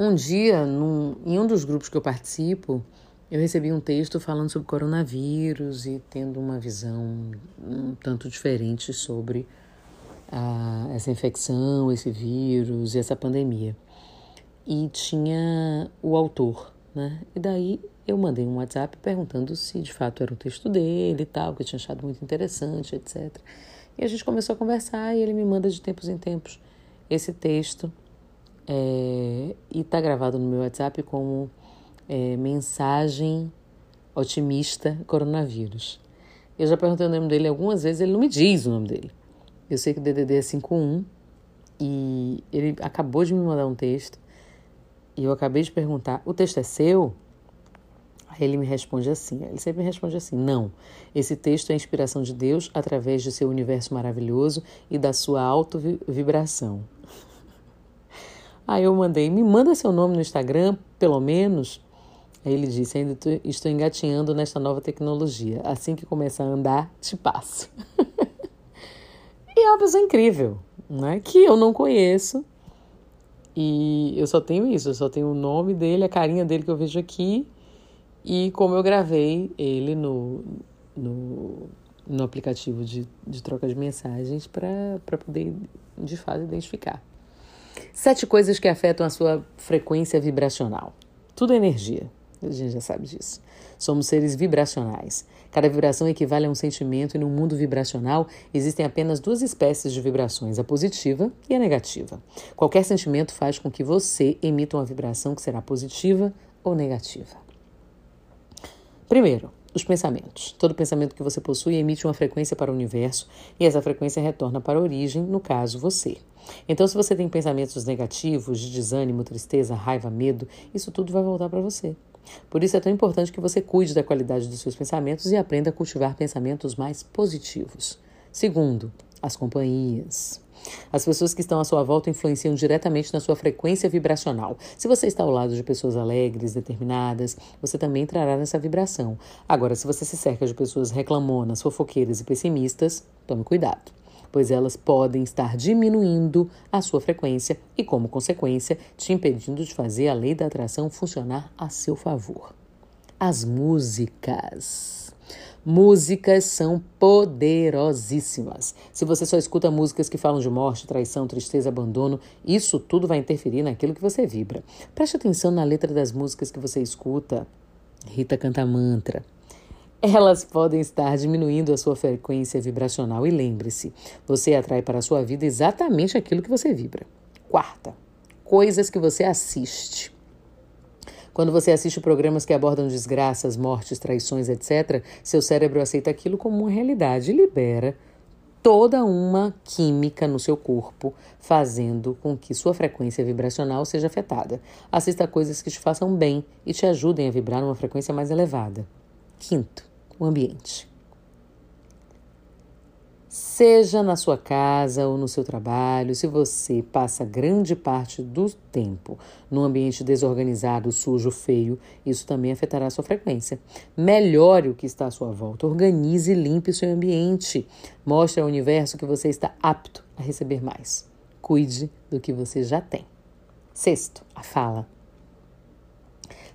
Um dia, num, em um dos grupos que eu participo, eu recebi um texto falando sobre coronavírus e tendo uma visão um tanto diferente sobre a, essa infecção, esse vírus e essa pandemia. E tinha o autor, né? E daí eu mandei um WhatsApp perguntando se de fato era o texto dele e tal, que eu tinha achado muito interessante, etc. E a gente começou a conversar e ele me manda de tempos em tempos esse texto é, e está gravado no meu WhatsApp como é, mensagem otimista coronavírus. Eu já perguntei o nome dele algumas vezes, ele não me diz o nome dele. Eu sei que o DDD é 51 e ele acabou de me mandar um texto e eu acabei de perguntar: o texto é seu? Aí ele me responde assim: ele sempre me responde assim, não. Esse texto é a inspiração de Deus através de seu universo maravilhoso e da sua auto-vibração. Aí eu mandei, me manda seu nome no Instagram, pelo menos. Aí ele disse, ainda estou engatinhando nesta nova tecnologia. Assim que começar a andar, te passo. e é uma pessoa incrível, né? Que eu não conheço. E eu só tenho isso, eu só tenho o nome dele, a carinha dele que eu vejo aqui. E como eu gravei ele no, no, no aplicativo de, de troca de mensagens para poder, de fato, identificar. Sete coisas que afetam a sua frequência vibracional. Tudo é energia. A gente já sabe disso. Somos seres vibracionais. Cada vibração equivale a um sentimento, e no mundo vibracional existem apenas duas espécies de vibrações, a positiva e a negativa. Qualquer sentimento faz com que você emita uma vibração que será positiva ou negativa. Primeiro, os pensamentos. Todo pensamento que você possui emite uma frequência para o universo e essa frequência retorna para a origem, no caso, você. Então, se você tem pensamentos negativos, de desânimo, tristeza, raiva, medo, isso tudo vai voltar para você. Por isso é tão importante que você cuide da qualidade dos seus pensamentos e aprenda a cultivar pensamentos mais positivos. Segundo, as companhias. As pessoas que estão à sua volta influenciam diretamente na sua frequência vibracional. Se você está ao lado de pessoas alegres, determinadas, você também entrará nessa vibração. Agora, se você se cerca de pessoas reclamonas, fofoqueiras e pessimistas, tome cuidado, pois elas podem estar diminuindo a sua frequência e, como consequência, te impedindo de fazer a lei da atração funcionar a seu favor. As músicas. Músicas são poderosíssimas. Se você só escuta músicas que falam de morte, traição, tristeza, abandono, isso tudo vai interferir naquilo que você vibra. Preste atenção na letra das músicas que você escuta. Rita canta mantra. Elas podem estar diminuindo a sua frequência vibracional e lembre-se, você atrai para a sua vida exatamente aquilo que você vibra. Quarta, coisas que você assiste. Quando você assiste programas que abordam desgraças, mortes, traições, etc., seu cérebro aceita aquilo como uma realidade e libera toda uma química no seu corpo, fazendo com que sua frequência vibracional seja afetada. Assista coisas que te façam bem e te ajudem a vibrar numa frequência mais elevada. Quinto, o ambiente. Seja na sua casa ou no seu trabalho, se você passa grande parte do tempo num ambiente desorganizado, sujo, feio, isso também afetará a sua frequência. Melhore o que está à sua volta, organize e limpe o seu ambiente. Mostre ao universo que você está apto a receber mais. Cuide do que você já tem. Sexto, a fala.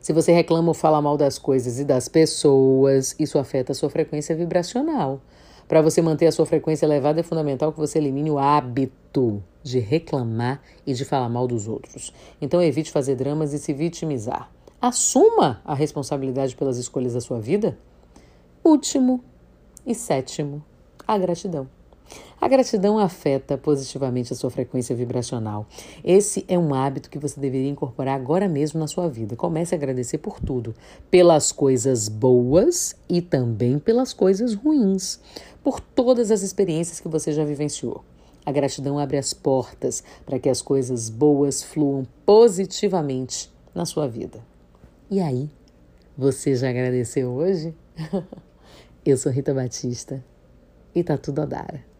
Se você reclama ou fala mal das coisas e das pessoas, isso afeta a sua frequência vibracional. Para você manter a sua frequência elevada, é fundamental que você elimine o hábito de reclamar e de falar mal dos outros. Então, evite fazer dramas e se vitimizar. Assuma a responsabilidade pelas escolhas da sua vida. Último e sétimo, a gratidão. A gratidão afeta positivamente a sua frequência vibracional. Esse é um hábito que você deveria incorporar agora mesmo na sua vida. Comece a agradecer por tudo, pelas coisas boas e também pelas coisas ruins, por todas as experiências que você já vivenciou. A gratidão abre as portas para que as coisas boas fluam positivamente na sua vida. E aí, você já agradeceu hoje? Eu sou Rita Batista e tá tudo a dar.